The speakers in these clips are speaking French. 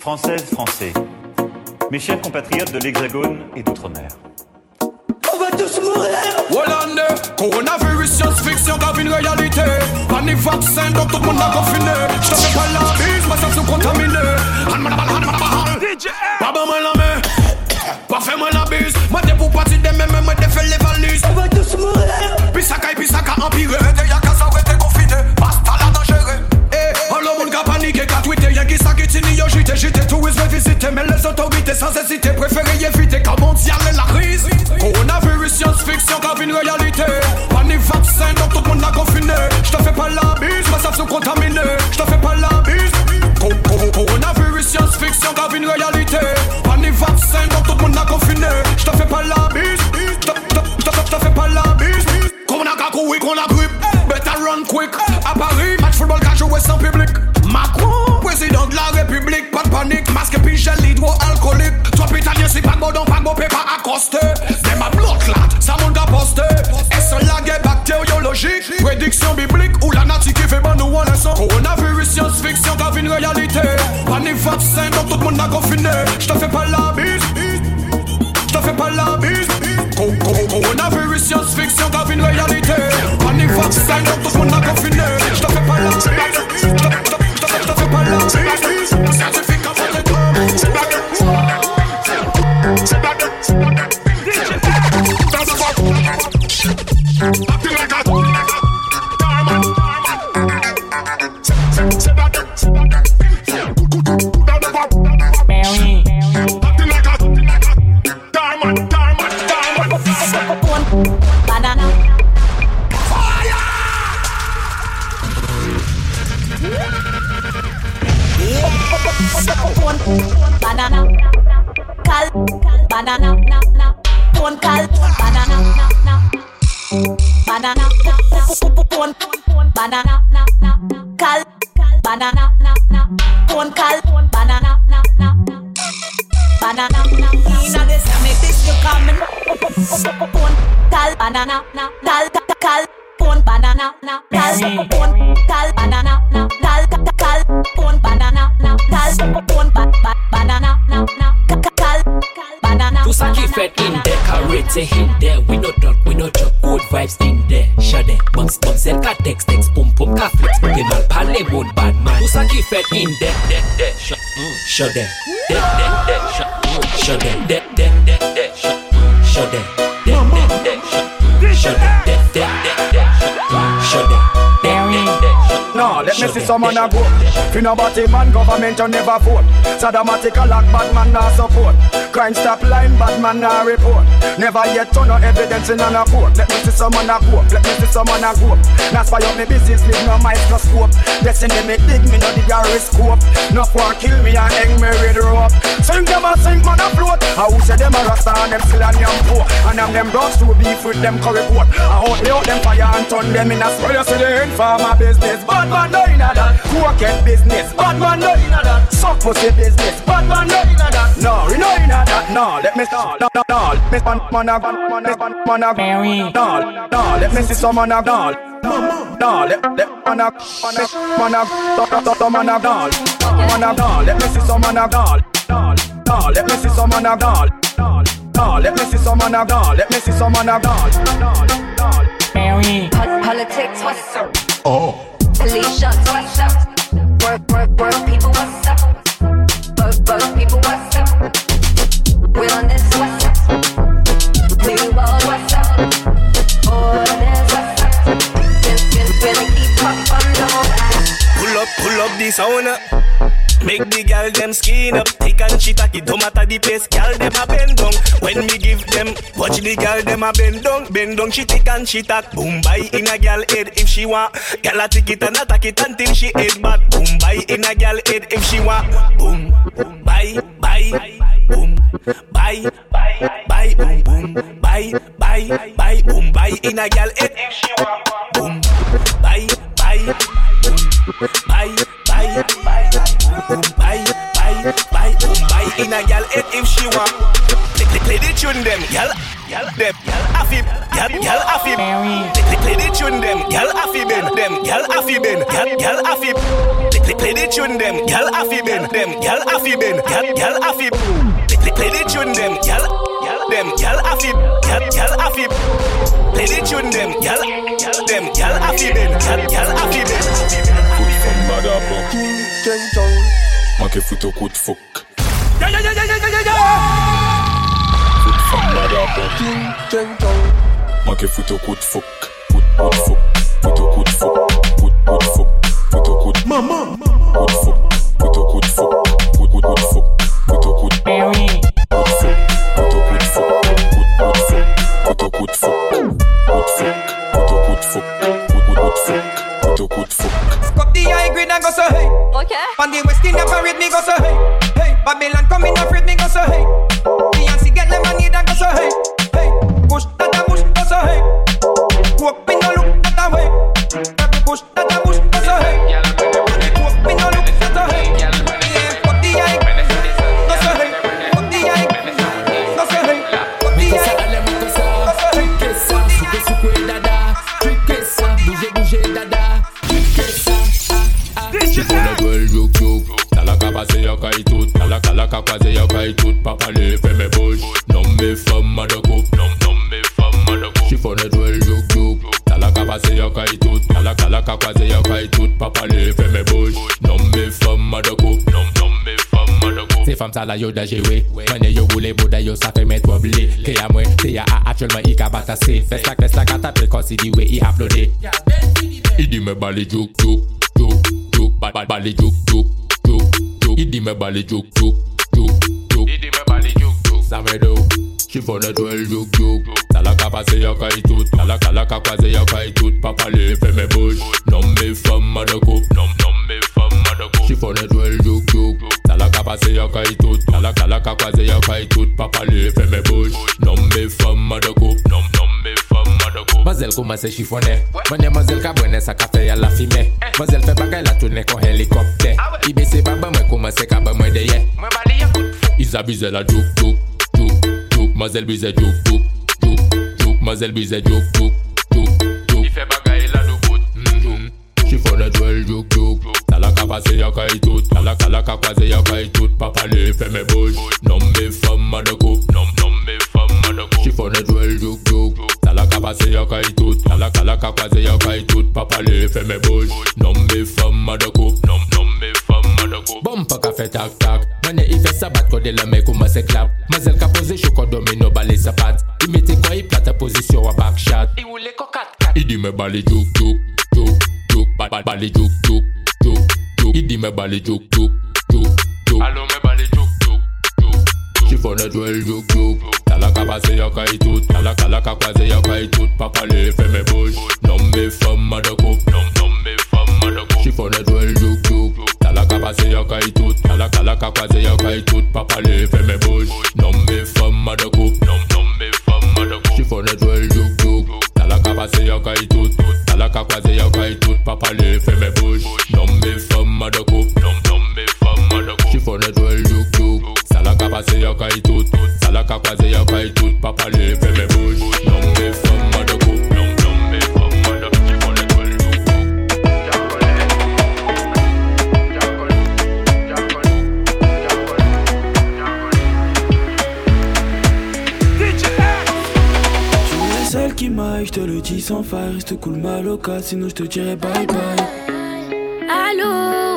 Françaises, Français, mes chers compatriotes de l'Hexagone et d'Outre-mer. On va tous mourir Hollande, coronavirus, science-fiction, grave une réalité. Pas ni vaccin, donc tout le monde a confiné. Je te fais pas la bise, ma sens contaminé. Pas bon, moi la main. Pas fait moi la bise. Moi t'es pour partir des mêmes, moi t'es fait les valises. On va tous mourir Puis ça caille, puis ça ca empiré. Y'a qui ça qui tini, yo, j'étais, j'étais tourisme visité. Mais les autorités sans hésiter, préféré éviter. Quand mondial est la crise. Coronavirus, science-fiction, grave une réalité. Pas ni vaccin, donc tout le monde a confiné. Je te fais pas la bise, ma sont contaminé. Je te fais pas la bise. Co- co- Coronavirus, science-fiction, grave une réalité. Pas ni vaccin, donc tout le monde a confiné. Je te fais pas la bise. Je te- je te- je te- je te fais pas la bise. Qu'on a courir, qu'on a grippe. Better run quick. À Paris, match football qu'a joué sans public. Pas de bon, pas de bon, pas accosté. Dem a bloc là, ça monte à poster. Est-ce la guerre bactériologique? Prédiction biblique ou la nature qui fait bon nous en leçon? Coronavirus, science-fiction, grave une réalité. Pas ni vaccin, donc tout le monde a confiné. Je te fais pas la bise. Je te fais pas la bise. Co- co- Coronavirus, science-fiction, grave une réalité. Pas ni vaccin, donc Banana. Pon. Banana. Na na. Cal. Banana. Na na. Pon cal. Banana. Na na. Banana. Na. Inna this make this you coming. Pon cal. Banana. Na cal. Cal. Pon banana. Na cal. Pon cal. Banana. Na cal. Cal. Pon banana. Na cal. Pon ba ba banana. Tout sa ki fet in de, karete in de We no talk, we no joke, good vibes in de Shade, bums, bums, el ka teks, teks Pum, pum, ka flex, penal pale moun badman Tout sa ki fet in de, de, de Shade, de, de, de Shade, de, de, de Shade let me see someone a go. Fi no body man, government you never vote. Sadomatic a lock, bad man nah support. Crime stop line, bad man nah report. Never yet turn no evidence in on a court. Let me see someone a go. Let me see someone a go. Now spy up me business with no microscope. Destiny me dig me no the gyroscope. No for kill me and hang me with rope. Sing them a sing man a float. I who say them a rasta and them still a yam poor. And them them dogs to beef with them curry coat. I hold me out them fire and turn them in a spray. You see the informer business. Bad man no inna that. Crooked business. Bad man no inna that. Suck pussy business. Bad man no inna that. No, we no inna that. No, let me no, no, no, no. Let me man a man a man a Mary. no, no. Let me see some man a no. No, let let man a man a man a man a man a doll. Man a doll. Let me see some man a doll. No, let me see some man a doll. Let me see some man a doll. Let me see some man a doll. Mary. Politics, what's up? Oh. What's up? Work, work, work, people, what's up? People, what's up? Realness, what's up? New world, what's up? Orders, what's up? Been keep up on the Pull up, pull up the up. Make the gal them skin up, thick and she tacky. Don't matter the pace, gal them a bend down. When me give them, watch the gal them a bend down, bend down. She thick and she tack. Boom, buy in a gal head if she want. Gal a tick it and attack it until she head bad. Boom, buy in a gal head if she want. Boom, buy, buy, boom, buy, buy, buy, boom, boom, buy, buy, buy, boom, buy in a gal head if she want. Boom, buy, buy, boom, buy, boom, buy, buy, buy, boom, buy in a gal head if she want. Play, the tune them, gal. gal, them, gal, affib, gal, gal, affib. Play, the tune, them, gal, affib, them, gal, affib, gal, gal, affib. Play, the tune, them, gal, affib, them, gal, affib, gal, gal, affib. Play, the tune, them, gal, them, gal, affib, gal, gal, affib. Play the tune, them, gal, them, gal, affib, gal, gal, affib. Foot from Madabo. King Chong. Manqué foot au coup de fouc. Yeah, yeah, yeah, yeah, yeah, yeah, yeah. Foot from Madabo. King Chong. Manqué foot au coup de fouc. Foot, coup de fouc. Foot au coup de fouc. Foot, coup de fouc. Foot au coup de Maman. Coup de fouc. Foot au coup de fouc. Foot, coup de fouc. Foot au coup de Coup de fouc. Foot au coup de fouc. Foot, coup de fouc. Foot au coup de fouc. Coup de fouc. Foot au coup de fouc. Foot, coup de fouc. Foot au coup de fouc. Cup the high grade and go so hey. Okay. On the West Indian parade me go so hey. Hey, Babylon coming afraid me go so hey. Beyonce get money and go so hey. Hey, push that a push go so hey. Walk me no look that a way. Push that a push go so hey. Talaka pase yo kay tout Talaka laka kwaze yo kay tout Papa le fe me bouge Non me femme ma de coupe Non non me femme ma de coupe Chifone dwell juk juk Talaka pase yo kay tout Talaka laka kwaze yo kay tout Papa le fe me bouge Non me femme ma de coupe Non non me femme ma de coupe Se fam sa la yo da jewe Mwenye yo boule bouda yo sa fe met woble Ke ya mwen, se ya a actuellement i ka batase Fes la kres la katapel konsi di we i aplode I di me bali juk juk Juk juk ba- ba- Bali juk juk Juk juk I di me bali juk juk Juk juk. I di me bali juk juk. Sa me do Chifone dwell juk juk. Talaka pase yo kay tout Talaka laka kwaze yo kay tout Papa le fe me bouge Non me femme ma de coupe Non non me femme ma de coupe Chifone dwell juk juk. Talaka pase yo kay tout Talaka laka kwaze yo kay tout Papa le fe me bouge Non me femme ma Mazel komanse chifone Mwenye mazel ka bwene sa ka fe ya la fime Mazel fe bagay la tourne kon helikopte I bese baba mwen komanse ka ba mwen deye? Isa bize la Mazel bize juk juk juk Mazel bize juk juk juk juk Ife bagay la nou bout. Chifone dwell juk juk Talaka pase yo kay tout. Talaka laka kwaze yo kay tout. Papa le fe me bouge Non pase yo kay tout. Talaka laka kwaze yo kay tout. Papa le fe me bouge Non me femme ma de coupe. Non non me femme ma de coupe. Bumpa ka fe tak tak Mwenye i fe sabat kode la me komanse klap Mazel ka pose chou ko domino bale sapat I mete kwa i plata posisyon wa backshot I di me bali juk juk juk juk ba ba bali juk juk juk juk I di me bali juk juk juk juk Allo me bali juk juk juk Chifone dwell juk juk Talaka pase yo kay tout Talaka laka kwaze yo kay tout Papa le fe me bouge Non me femme ma de coupe Non non me femme ma de coupe Chifone dwell juk juk Talaka pase yo kay tout Talaka laka kwaze yo kay tout Papa le fe me bouge Non me femme ma de coupe Non non me femme ma de coupe Chifone dwell juk juk Talaka pase yo kay tout Talaka kwaze yo kay tout Papa le fe me bouge Non me femme ma de coupe Non non me femme ma de coupe Chifone dwell juk juk Talaka pase yo kay tout Talaka kwaze kay tout Papa le fe me bouge Non me femme ma de Non non me ma Tu es celle qui m'aille, je te le dis sans faille. Reste cool, maloca, sinon je te dirai bye bye. Allô,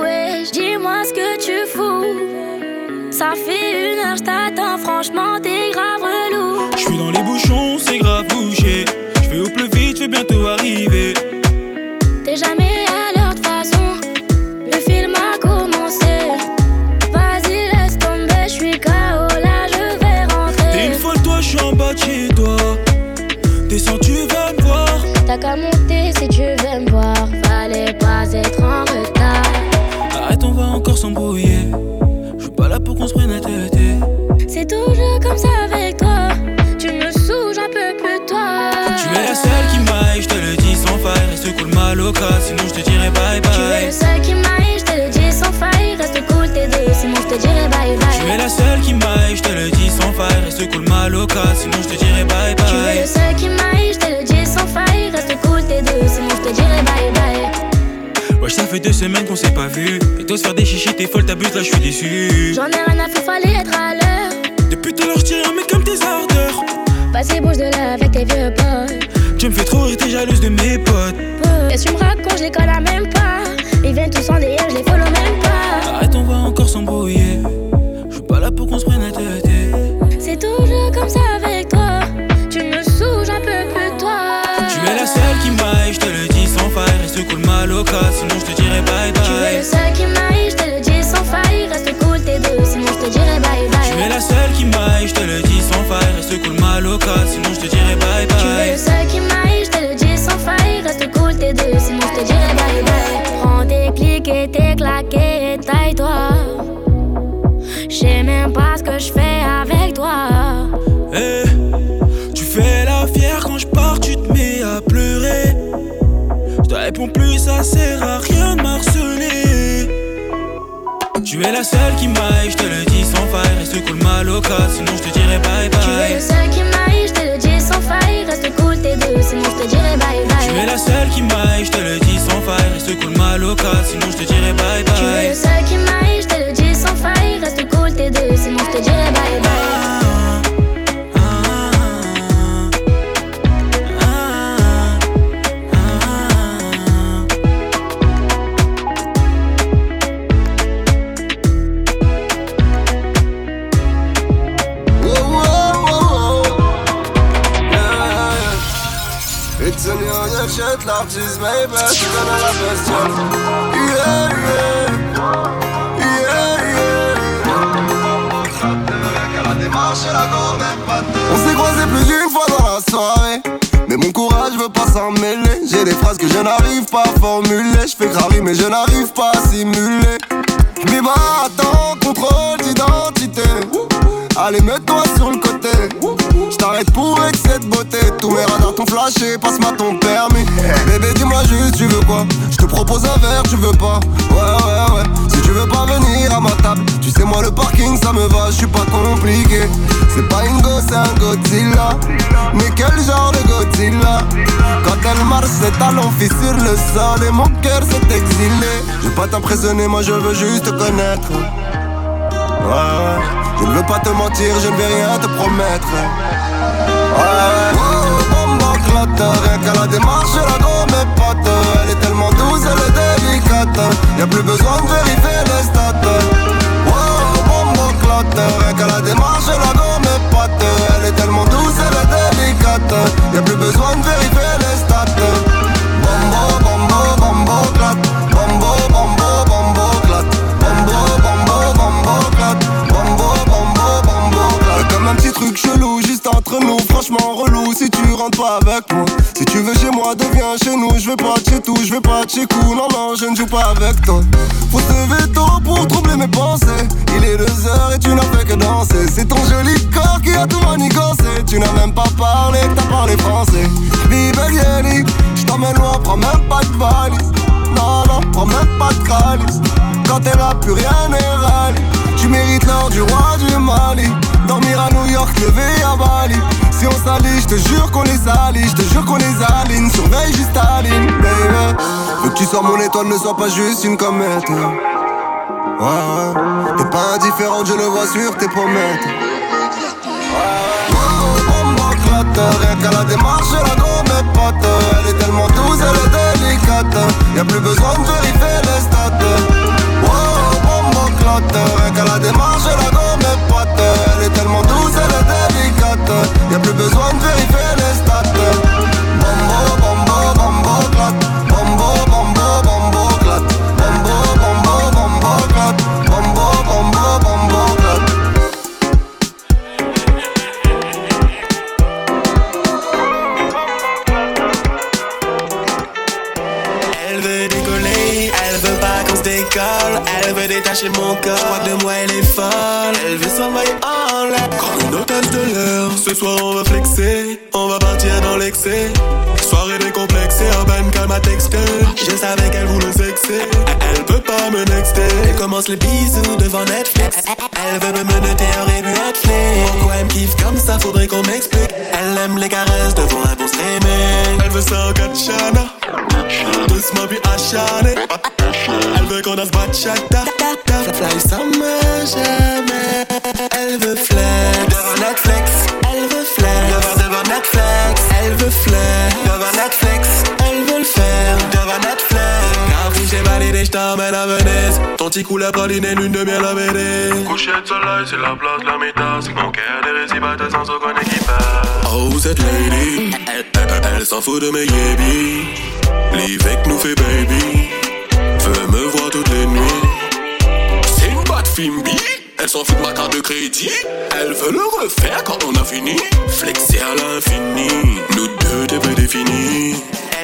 sinon je te dirai bye Tu es bye. le seul qui m'aille, je te le dis sans faille. Reste cool, t'es deux, sinon je te dirai bye bye. Tu es la seule qui m'aille, je te le dis sans faille. Reste cool maloca, sinon je te dirai bye bye. Tu es le seul qui m'aille, je te le dis sans faille. Reste cool t'es deux, sinon je te dirai bye bye. Wesh, ça fait deux semaines qu'on s'est pas vu. Et toi se faire des chichis, t'es folle, t'abuses, là je suis déçu. J'en ai rien à faire, fallait être à l'heure. Depuis tout l'heure, un mec comme tes ardeurs. Vas-y, bouge de là avec tes vieux potes. Tu me fais trop rire, t'es jalouse de mes potes. Qu'est-ce que tu me racontes, je les connais même pas. Ils viennent tous en DM, je les follow même pas. Arrête, on va encore s'embrouiller. Je suis pas là pour qu'on se prenne la tête. C'est toujours comme ça avec toi. Tu me saoules, j'en peux plus toi. Tu es la seule qui m'aille, je te le dis sans faille. Reste cool maloca, sinon je te dirai bye bye. Tu es le seul qui m'aille, je te le dis sans faille. Reste cool t'es deux, sinon je te dirai bye bye. Tu es la seule qui m'aille, je te le dis sans faille. Reste cool maloca, sinon je J'sais même pas ce que je fais avec toi. Eh, tu fais la fière quand je pars, tu te mets à pleurer. Je te réponds plus, ça sert à rien de m'harceler. Tu es la seule qui m'aille, je te le dis sans faille. Reste cool maloca, sinon je te dirai bye bye. Tu es le seul qui m'aille, je te le dis sans faille. Reste cool t'es deux, sinon je te dirai bye bye. Tu es la seule qui m'aille, je te le dis sans faille. Reste cool maloca, sinon je te dirai bye bye. Tu es le seul qui m'aille, je te le dis sans faille. Reste cool t'es deux, sinon je te dirai bye bye. It's a new shit, l'artiste, baby, tu connais la question. Yeah, yeah, On s'est croisés plus d'une fois dans la soirée. Mais mon courage veut pas s'en mêler. J'ai des phrases que je n'arrive pas à formuler. Je fais grave mais je n'arrive pas à simuler. Mais bah attends, contrôle d'identité. Allez, mets-toi sur le côté. Je t'arrête pour excès de beauté. Tous mes radars t'ont flashé, passe-moi ton permis. Bébé, dis-moi juste, tu veux quoi? Je te propose un verre, tu veux pas? Ouais, ouais, ouais. Tu veux pas venir à ma table, tu sais, moi le parking ça me va, je suis pas compliqué. C'est pas une gosse, c'est un Godzilla. Mais quel genre de Godzilla? Quand elle marche, ses talons fissurent le sol et mon cœur s'est exilé. Je veux pas t'impressionner, moi je veux juste te connaître. Ouais. Je ne veux pas te mentir, je ne vais rien te promettre. Ouais, oh, rien qu'à la démarche, la gomme est pote. Y'a plus besoin de vérifier les stats. Oh, bombo clotte, rien qu'à la démarche, la gomme est pote. Elle est tellement douce, elle est délicate. Y'a plus besoin de vérifier les stats. Bombo, bombo, bombo clotte. Bombo, bombo, bombo clotte. Bombo, bombo, bombo clotte. Bombo, bombo, bombo clotte. Comme un petit truc chelou juste entre nous, franchement relou si tu rentres pas avec moi. Si tu veux chez moi, deviens chez nous. Je vais pas de chez tout, je vais pas de chez coup. Pas avec toi. Faut se lever tôt pour troubler mes pensées. Il est deux heures et tu n'as fait que danser. C'est ton joli corps qui a tout manigancé. Tu n'as même pas parlé, t'as parlé français. Bibelieni, je t'emmène loin, prends même pas de valise. Non, non, prends même pas de calice. Quand t'es là, plus rien n'est rallye. Tu mérites l'or du roi du Mali. Dormir à New York, lever à Bali. Si on s'allie, je te jure qu'on les salit. Je te jure qu'on les aligne. Surveille juste Aline, baby. Que tu sors mon étoile, ne sois pas juste une comète. Ouais, ouais. T'es pas indifférente, je le vois sur tes pommettes. Clotte, rien qu'à la démarche, la gomme est pote. Elle est tellement douce, elle est délicate. Y'a plus besoin de vérifier les stats. Wow, bombo clotte, rien qu'à la démarche, la gomme est pote. Elle est tellement douce, elle est délicate. Y'a plus besoin de vérifier les stats. Je crois que de moi elle est folle, elle veut s'envoyer en l'air. Comme une de l'air. Ce soir on va flexer, on va partir dans l'excès. Soirée décomplexée, urban calme à texter. Je savais qu'elle voulait sexer, elle peut pas me nexter. Elle commence les bisous devant Netflix. Elle veut me menotter un Netflix. Pourquoi elle me kiffe comme ça, faudrait qu'on m'explique. Elle aime les caresses devant un bon streaming. Elle veut ça en Katchana, doucement puis acharné. Elle veut qu'on danse bachata. Fly summer, jamais. Elle veut flex devant Netflix. Elle veut flex devant, devant Netflix. Elle veut flex devant Netflix. Elle veut le faire devant Netflix. Car j'ai validé, j't'emmène à Venise. Ton petit coup la praline et lune de miel à BD. Coucher de soleil, c'est la place, la métasse. Mon cœur des récipients sans aucun équipage. Oh, cette lady, elle, elle, elle s'en fout de mes yébis. Avec nous fait baby. Veut me voir toutes les nuits. C'est une batte Fimbi. Elle s'en fout de ma carte de crédit. Elle veut le refaire quand on a fini. Flexer à l'infini. Nous deux, t'es prédéfinis.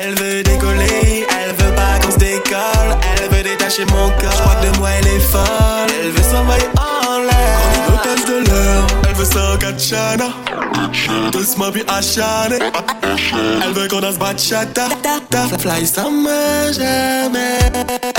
Elle veut décoller. Elle veut pas qu'on se décolle. Elle veut détacher mon corps. Je crois que de moi elle est folle. Elle veut s'envoyer en l'air. Comme une hôtesse de l'air. Elle veut ça Katchana. Doucement puis acharné. Elle veut qu'on danse bachata. Fly summer, jamais.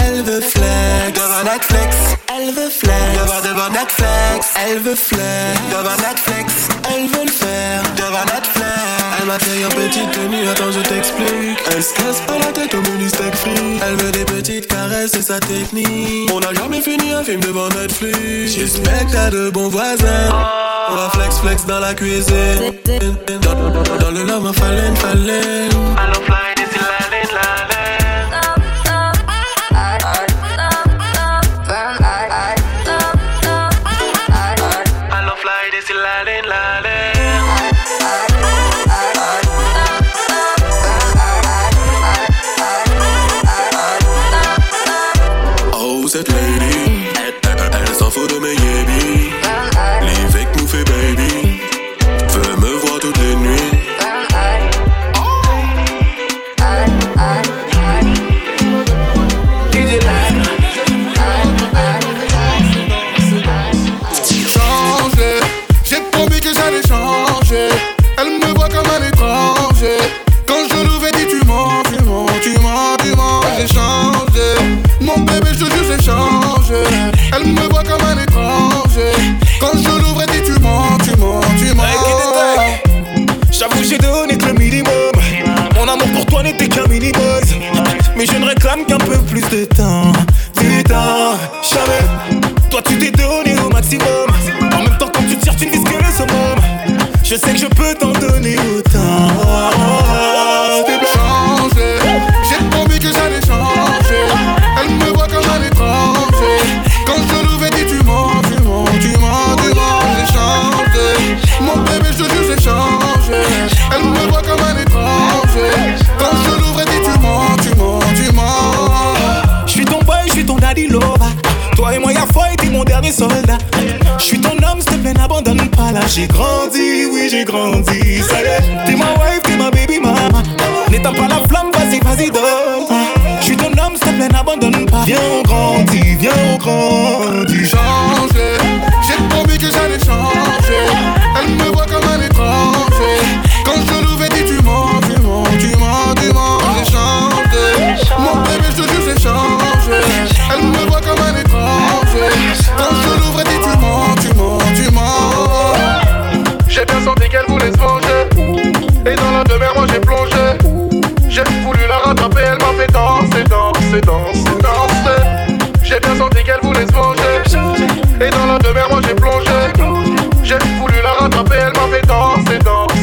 Elle veut flex devant Netflix. Elle veut flex devant, devant Netflix. Elle veut flex devant Netflix. Elle veut le faire devant Netflix. Elle m'a fait en petite tenue, attends je t'explique. Elle se casse pas la tête au menu steak free. Elle veut des petites caresses, c'est sa technique. On n'a jamais fini un film devant Netflix. J'espère que t'as de bons voisins. On va flex flex dans la cuisine. Dans, dans, le love, ma fallait,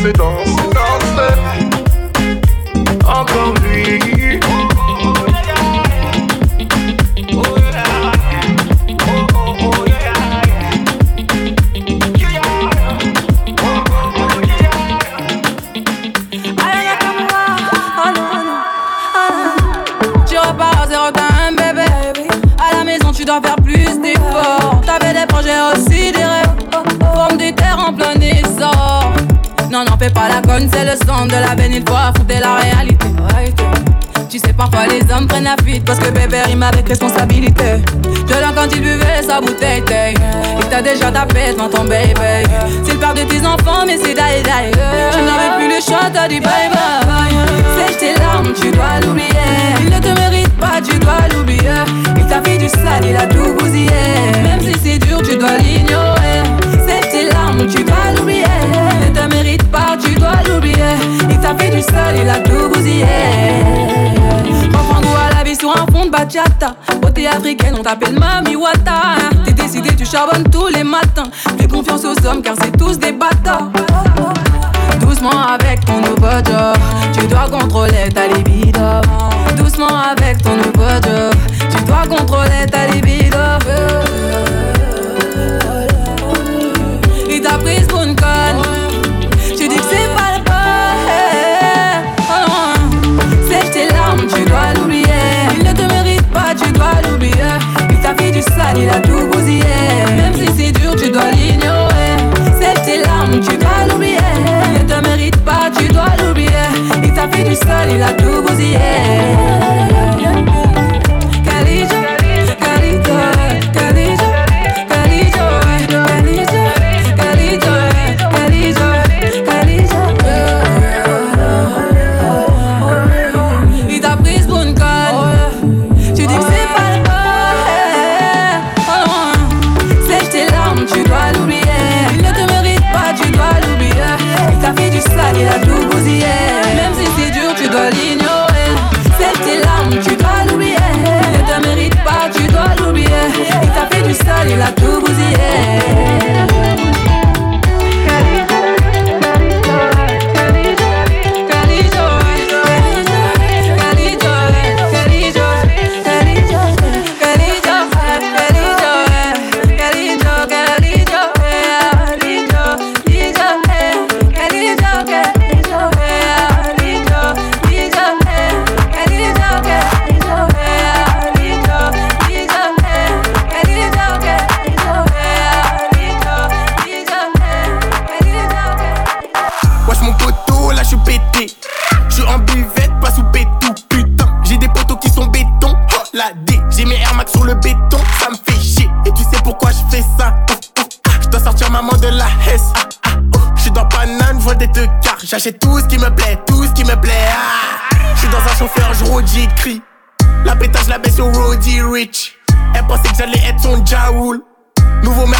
danser, danser, de la veine. Il faut affronter la réalité. tu sais, parfois les hommes prennent la fuite parce que bébé rime avec responsabilité. Je l'entends quand il buvait sa bouteille, il t'a déjà tapé devant ton baby. C'est le père de tes enfants, mais c'est. Tu n'avais plus le choix, t'as dit bye bye. C'est tes larmes, tu dois l'oublier. Il ne te mérite pas, tu dois l'oublier. Il t'a fait du sale, il a tout bousillé. Même si c'est dur, tu dois l'ignorer. C'est tes larmes, tu dois l'oublier. Il t'a fait du sale, il a tout bousillé. Reprends goût à la vie sur un fond de bachata. Beauté africaine, on t'appelle Mami Wata. T'es décidé, tu charbonnes tous les matins. Fais confiance aux hommes car c'est tous des bâtards. Doucement avec ton nouveau job, tu dois contrôler ta libido. Doucement avec ton nouveau job, tu dois contrôler ta libido. Il a tout bousillé. Même si c'est dur, tu dois l'ignorer. C'est tes larmes, tu dois l'oublier. Ne te mérite pas, tu dois l'oublier. Il t'a fait du sale, il a tout bousillé.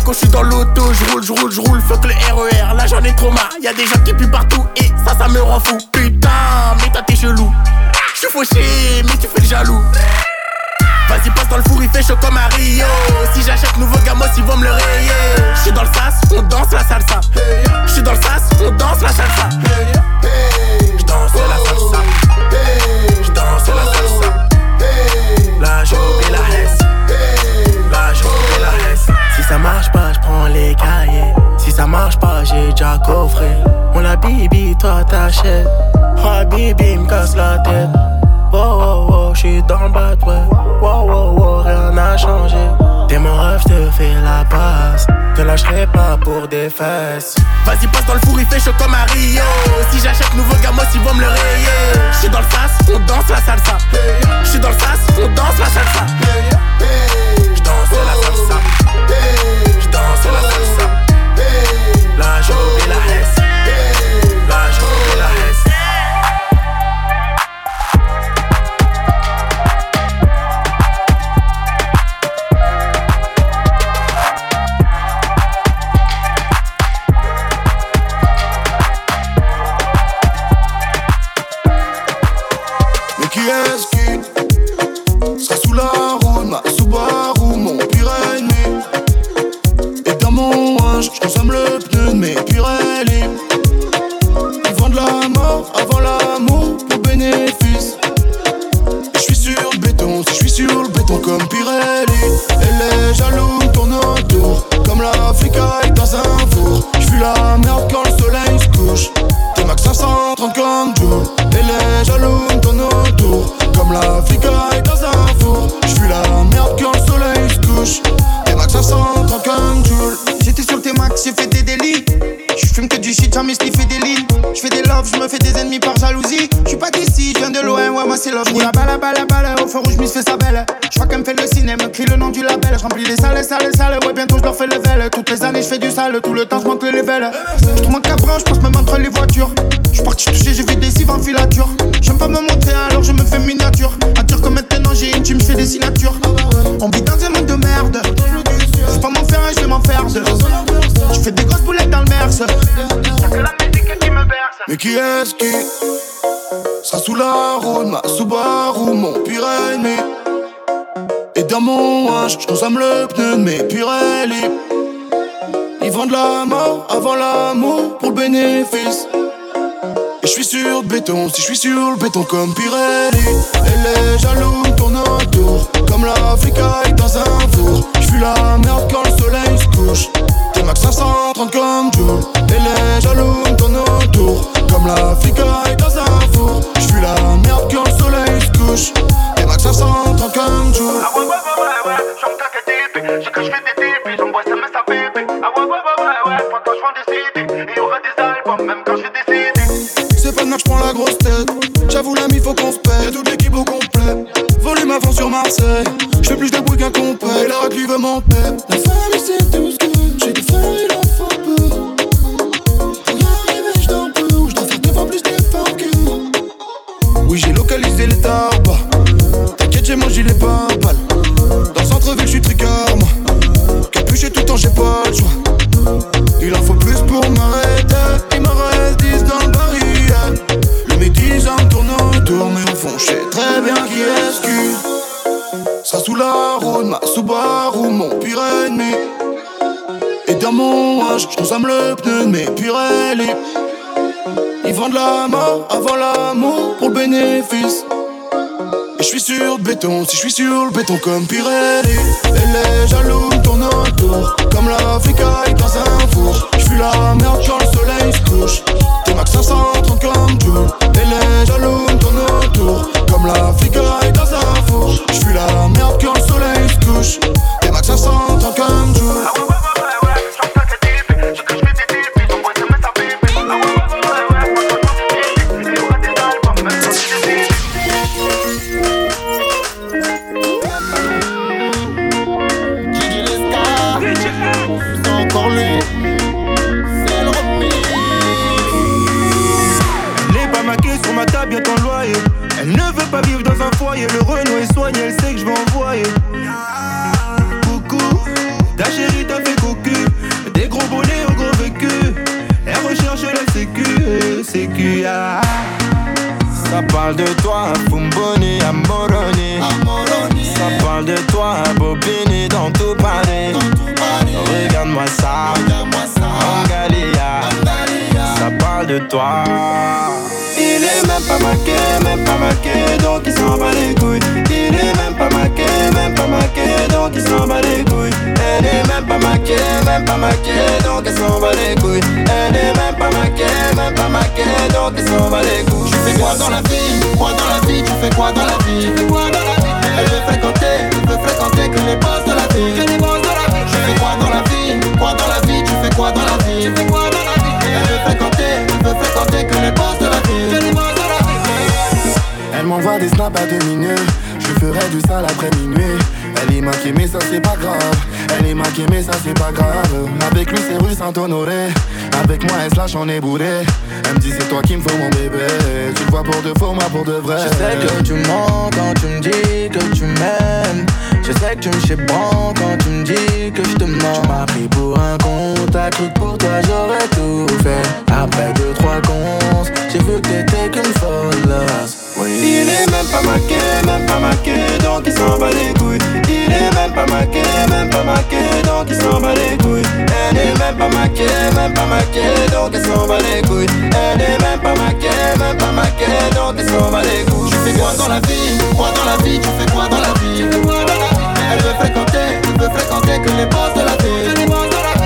Quand je suis dans l'auto, je roule, je roule, je roule, fuck le RER, là j'en ai trop marre, y'a des gens qui puent partout et ça ça me rend fou. Putain, mais toi t'es chelou. Je suis fauché, mais tu fais le jaloux. Vas-y passe dans le four, il fait chaud comme à Rio. Si j'achète nouveau gamos, ils vont me le rayer. Je suis dans le sas, on danse la salsa. Je suis dans le sas, on danse la salsa. Je danse la salsa. Je danse la salsa. Là j'ai oublié la hesse ça marche pas, je prends les cahiers Si ça marche pas, j'ai déjà coffré On la bibi, toi t'achètes Oh bibi, me casse la tête Wow, wow, wow, j'suis dans le bad, ouais. Wow, wow, rien n'a changé. T'es mon rêve, te fais la passe. Te lâcherai pas pour des fesses. Vas-y, passe dans le four, il fait chaud comme à Rio. Si j'achète nouveau gamos, ils vont me le rayer. J'suis dans le sas, on danse la salsa. J'suis dans le sas, on danse la salsa. J'danse la salsa. J'danse la salsa. Là, j'ai oublié la hesse. Je tout le temps, je monte les levels. Je trouve un cabrin, je passe même entre les voitures. Je parti toucher, j'ai vu des cives en filature. J'aime pas me montrer, alors je me fais miniature. À dire que maintenant j'ai une, tu me fais des signatures. On vit dans un monde de merde. Je pas m'en faire un, je vais m'en faire. Je fais des grosses boulettes dans le merce. Mais qui est-ce qui sera sous la roue de ma Subaru, mon pire ennemi Et dans mon H, je consomme le pneu de mes Pirelli vendent la mort avant l'amour pour le bénéfice. Et je suis sur le béton, si je suis sur le béton comme Pirelli. Et les jaloux me tournent autour Comme l'Africa est dans un four. Je suis la merde quand le soleil se couche. T'es max 530 comme Joule Et les jaloux me tournent autour Comme l'Africa est dans un four. Je suis la merde quand le soleil se couche. T'es max 530 comme Joule Ah ouais, ouais, ouais, ouais, ouais, j'en caque des tipis. J'ai que je fais des tipis, j'envoie ça, mais ça bébé. Ah ouais, ouais, Je la grosse tête. J'avoue, l'ami, faut qu'on se. Y'a toute l'équipe au complet. Volume avant sur Marseille. J'fais plus de bruit qu'un complet. Et la raclue veut père. La famille, c'est si je suis sur le béton comme Pirelli Et les jaloux tournent autour. Comme l'Africa est dans un four. Je suis la merde quand le soleil se couche. T'es max 530 comme Joule. Et les jaloux tournent autour. Comme l'Africa est dans un four. Je suis la merde s'en bat les couilles. Tu fais quoi dans la vie? Quoi dans la vie Tu fais quoi dans la vie? Tu fais quoi dans la vie Elle veut fréquenter, elle veut fréquenter que les boss de la vie Que les boss de la vie Tu fais quoi dans la vie? Quoi dans la vie Tu fais quoi dans la vie? Tu fais quoi dans la vie? Elle veut fréquenter, elle veut fréquenter que les boss de la vie Que les boss de la vie Elle m'envoie des snaps à deux minutes. Je ferai du sale après minuit. Elle est maquée, mais ça c'est pas grave. Elle est maquée, mais ça c'est pas grave. Avec lui, c'est rue Saint-Honoré. Avec moi, elle se lâche, on est bourré. Elle me dit, c'est toi qui me faut mon bébé. Tu vois pour de faux, moi pour de vrai. Je sais que tu mens quand tu me dis que tu m'aimes. Je sais que tu me sais bon quand tu me dis que je te mens. Tu m'as pris pour un con, t'as cru que pour toi j'aurais tout fait. Après deux, trois cons, j'ai vu que t'étais qu'une folle. Il est même pas maqué, même pas maqué, donc il s'en bat les pas maqué, même pas maqué, donc il s'en bat les couilles. Elle est même pas maquée, même pas maquée, donc elle s'en bat les couilles. Elle est même pas maquée, même pas maquée, donc elle s'en bat les couilles. Tu fais quoi dans la vie? Quoi dans la vie? Tu fais quoi dans la vie? Elle veut fréquenter, elle veut fréquenter que les boss de la vie.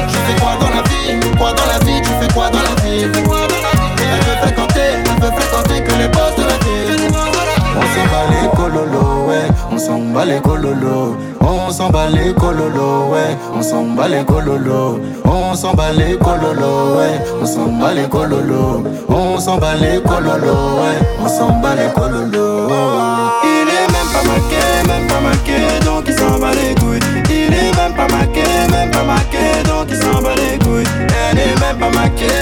Tu fais quoi dans la vie? Quoi dans la vie? Tu fais quoi dans la vie? Elle veut fréquenter, elle veut fréquenter que les boss de la vie s'en bat les cololos. On s'en bat les cololos, ouais, on s'en bat les cololos. On s'en bat les cololos, ouais, on s'en bat les cololos. On s'en bat les cololos, ouais, on s'en bat les cololos. Il est même pas maqué, même pas maqué, donc il s'en bat les couilles. Il est même pas maqué, même Mais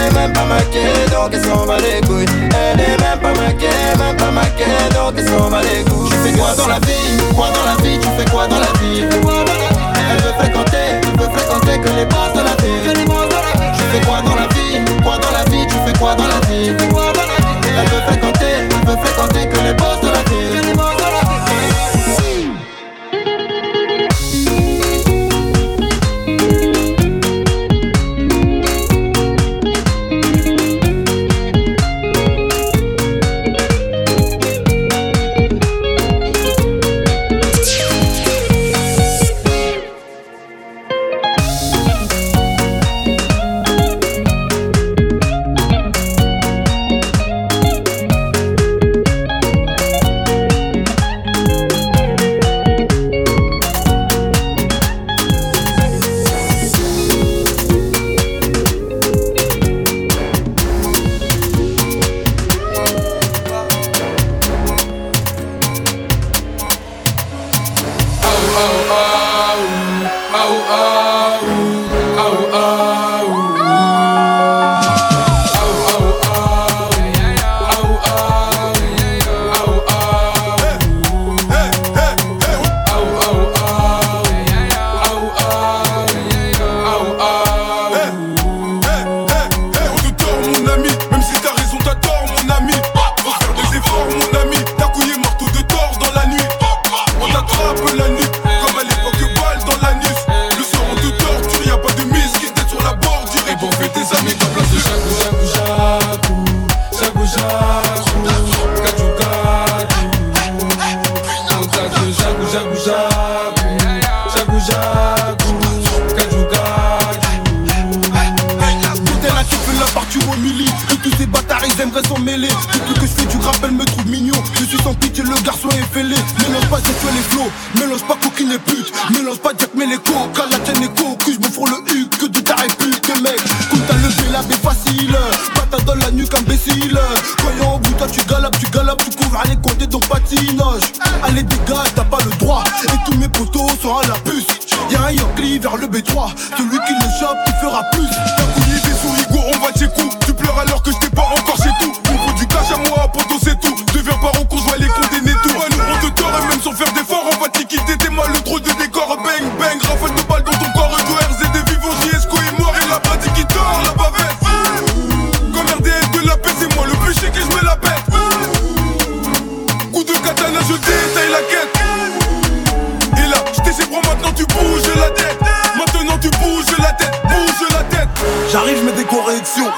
est même pas maquée, donc elle s'en bat les couilles? Elle est même pas maquée, même pas maquée, donc elle s'en bat les couilles? Tu fais quoi dans la vie? Quoi dans la vie? Tu fais quoi dans la vie? Elle veut fréquenter, tu peux fréquenter que les bases de la vie. Tu fais quoi dans la vie? Quoi dans la vie? Tu fais quoi dans la vie? Elle veut fréquenter, tu peux fréquenter que les bases de la vie.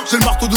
C'est le marteau de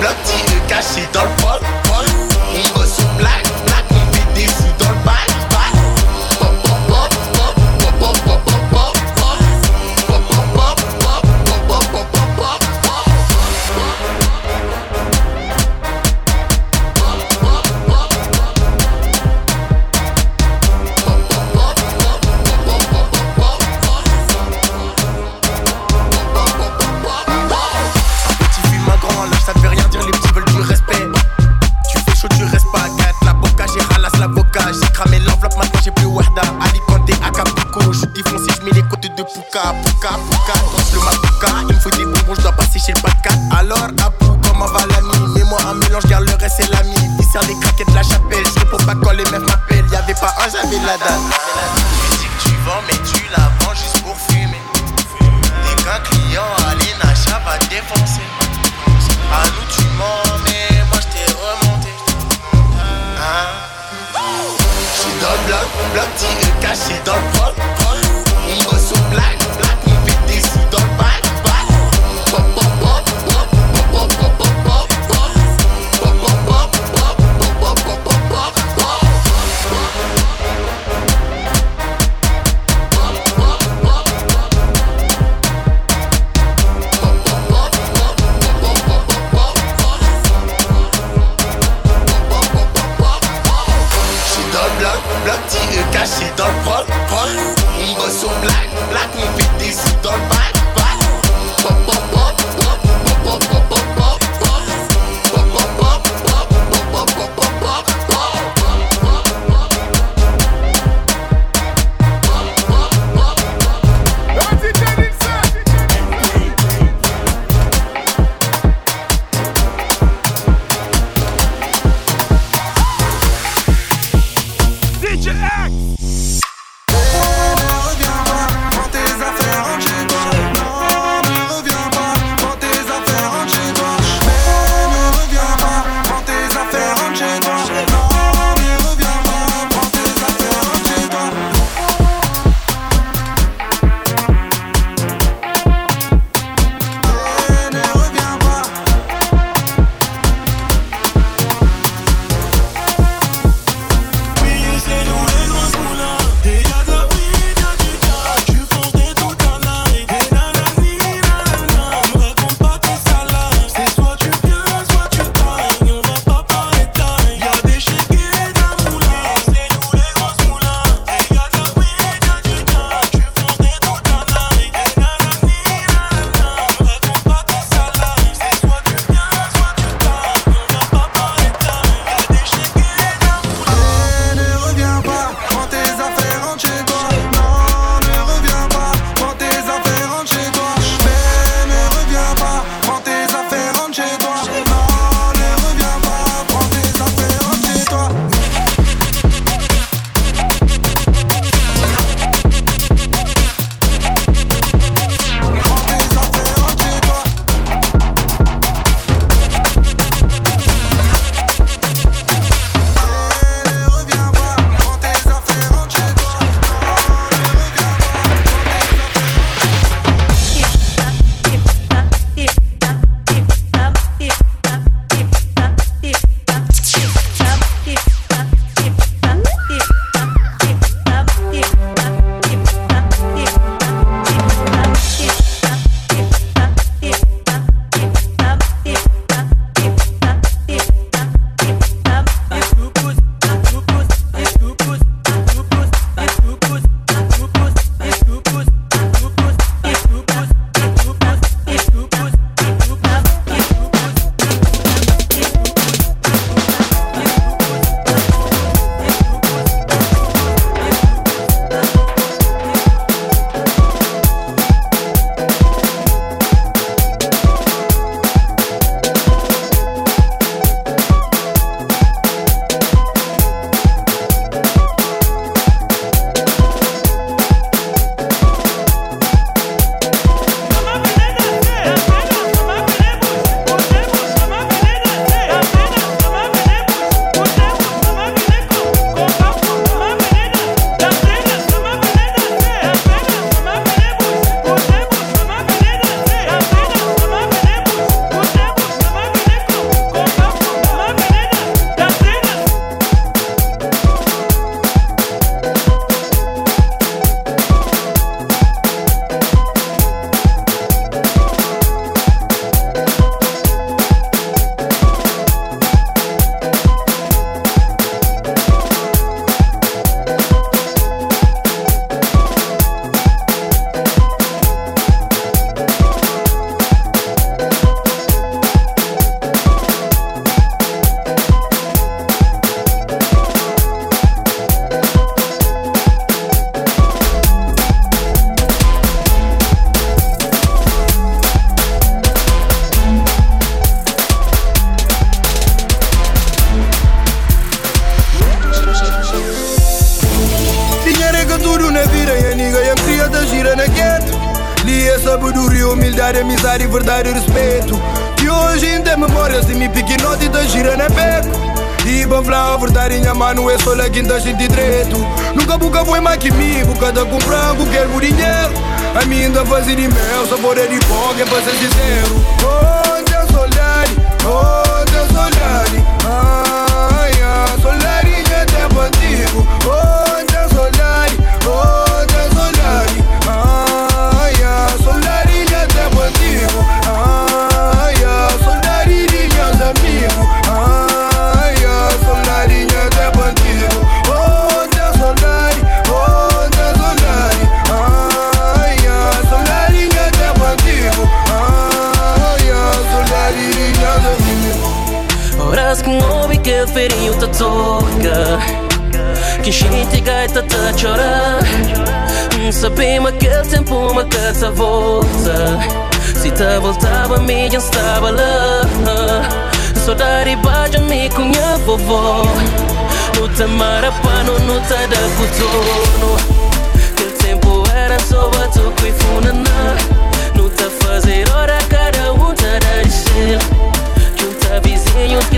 blotti et caché dans le bol. Se te voltava me mim já estava lá. Saudade e baixa me cunha vovó. No tamar a pano no tada cotono Que o tempo era só batuco e funaná. Não te fazer hora cada um te deixe Junta vizinhos que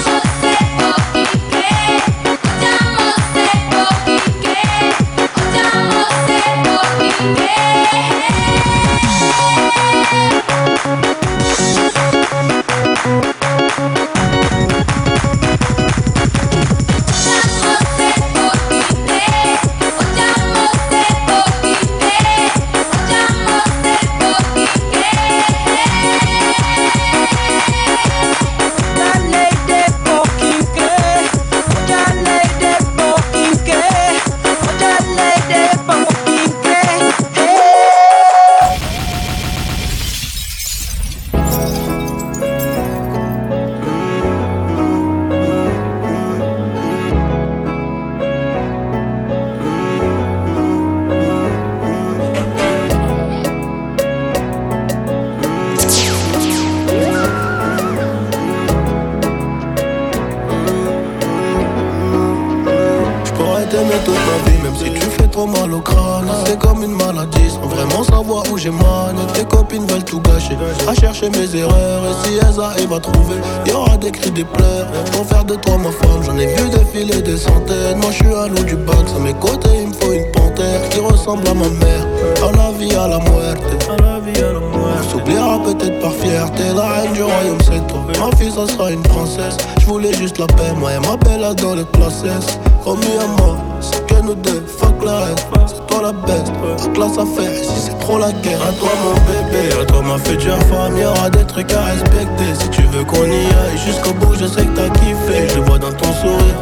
ma future femme, y'aura des trucs à respecter. Si tu veux qu'on y aille jusqu'au bout, je sais que t'as kiffé. Je vois dans ton sourire.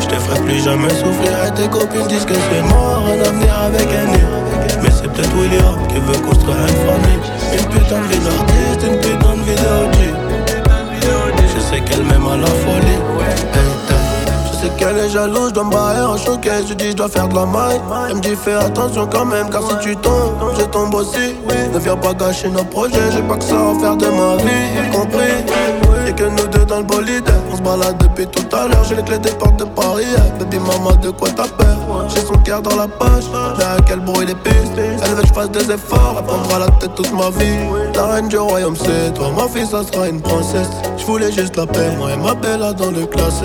Je te ferai plus jamais souffrir et tes copines disent que c'est mort Un avenir avec un Mais c'est peut-être William qui veut construire une famille Une putain de vie d'artiste, une putain de vidéo Je sais qu'elle m'aime à la folie qu'elle est jalouse, je dois me barrer en choquet Je dis je dois faire de la maille. Elle me dit fais attention quand même car si tu tombes Je tombe aussi. Ne viens pas gâcher nos projets J'ai pas que ça à faire de ma vie. Y compris Y'a que nous deux dans le bolide. On se balade depuis tout à l'heure J'ai les clés des portes de Paris. Baby maman de quoi t'as peur? J'ai son cœur dans la poche Mais à quel bruit les pistes. Elle veut que je fasse des efforts Elle prendra la tête toute ma vie. La reine du royaume c'est toi Ma fille ça sera une princesse. Je voulais juste la paix Moi et ma belle là dans le classé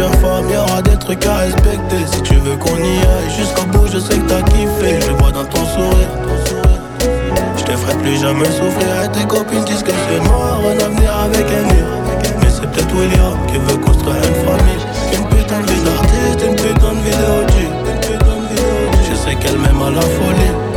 toi ma future femme, y'aura des trucs à respecter. Si tu veux qu'on y aille jusqu'au bout, je sais que t'as kiffé. Je vois dans ton sourire. Je te ferai plus jamais souffrir. Et tes copines disent que c'est noir, un avenir avec un mur. Mais c'est peut-être William qui veut construire une famille. Une putain de vie d'artiste, une putain de vidéo Je sais qu'elle m'aime à la folie.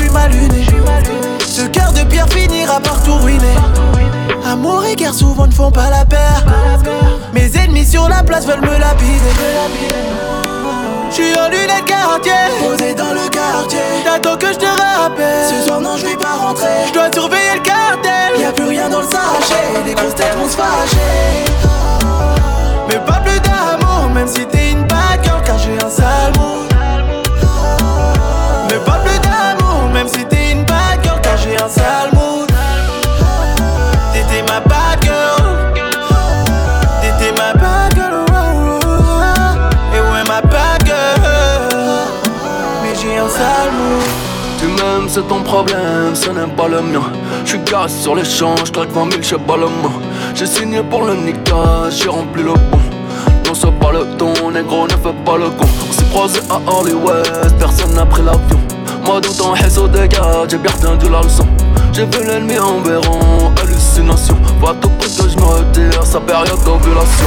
Suis mal luné. Ce cœur de pierre finira par tout ruiner. Amour et guerre souvent ne font pas la paire. Mes ennemis sur la place veulent me lapider. J'suis en lunettes quartier. Posé dans le quartier. T'attends que je te rappelle. Ce soir non je vais pas rentrer. Je dois surveiller le cartel. Y'a plus rien dans le sachet. Les grosses têtes vont se fâcher. Mais pas plus d'amour Même si t'es une bad girl Car j'ai un sale mood c'est ton problème, ce n'est pas le mien. J'suis casse sur l'échange, claque 20 000, pas le mot. J'ai signé pour le nickel, j'ai rempli le pont. Non, c'est pas le ton, négro, ne fais pas le con. On s'est croisé à Hollywood, personne n'a pris l'avion. Moi, dans ton réseau j'ai bien retenu la leçon. J'ai vu l'ennemi en verron, hallucination. va tout près que j'me retire, sa période d'ovulation.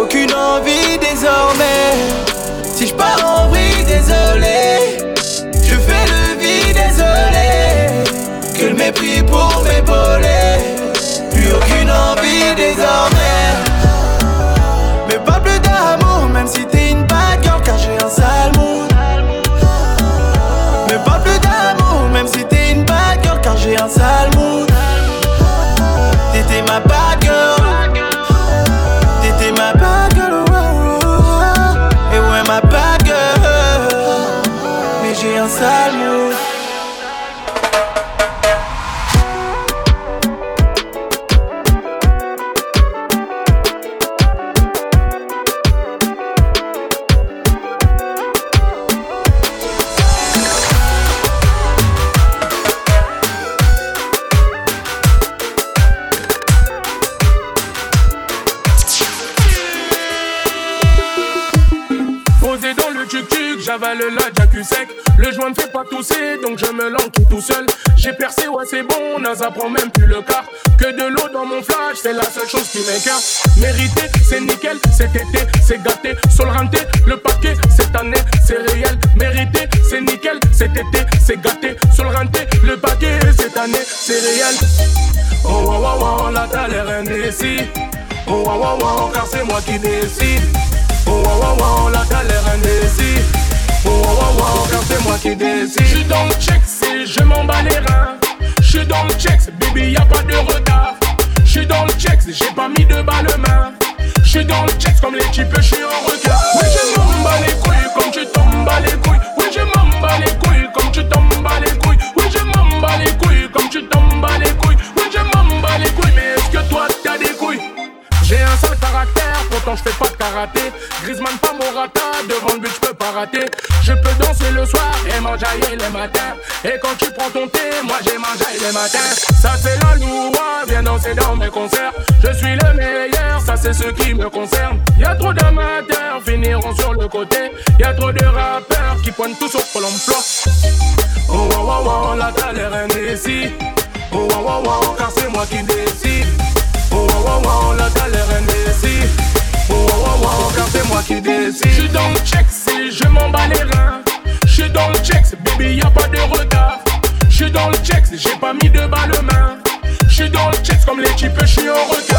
aucune envie désormais. j'ai pas mis de balle main. J'suis dans le checks comme les types, j'suis en retard.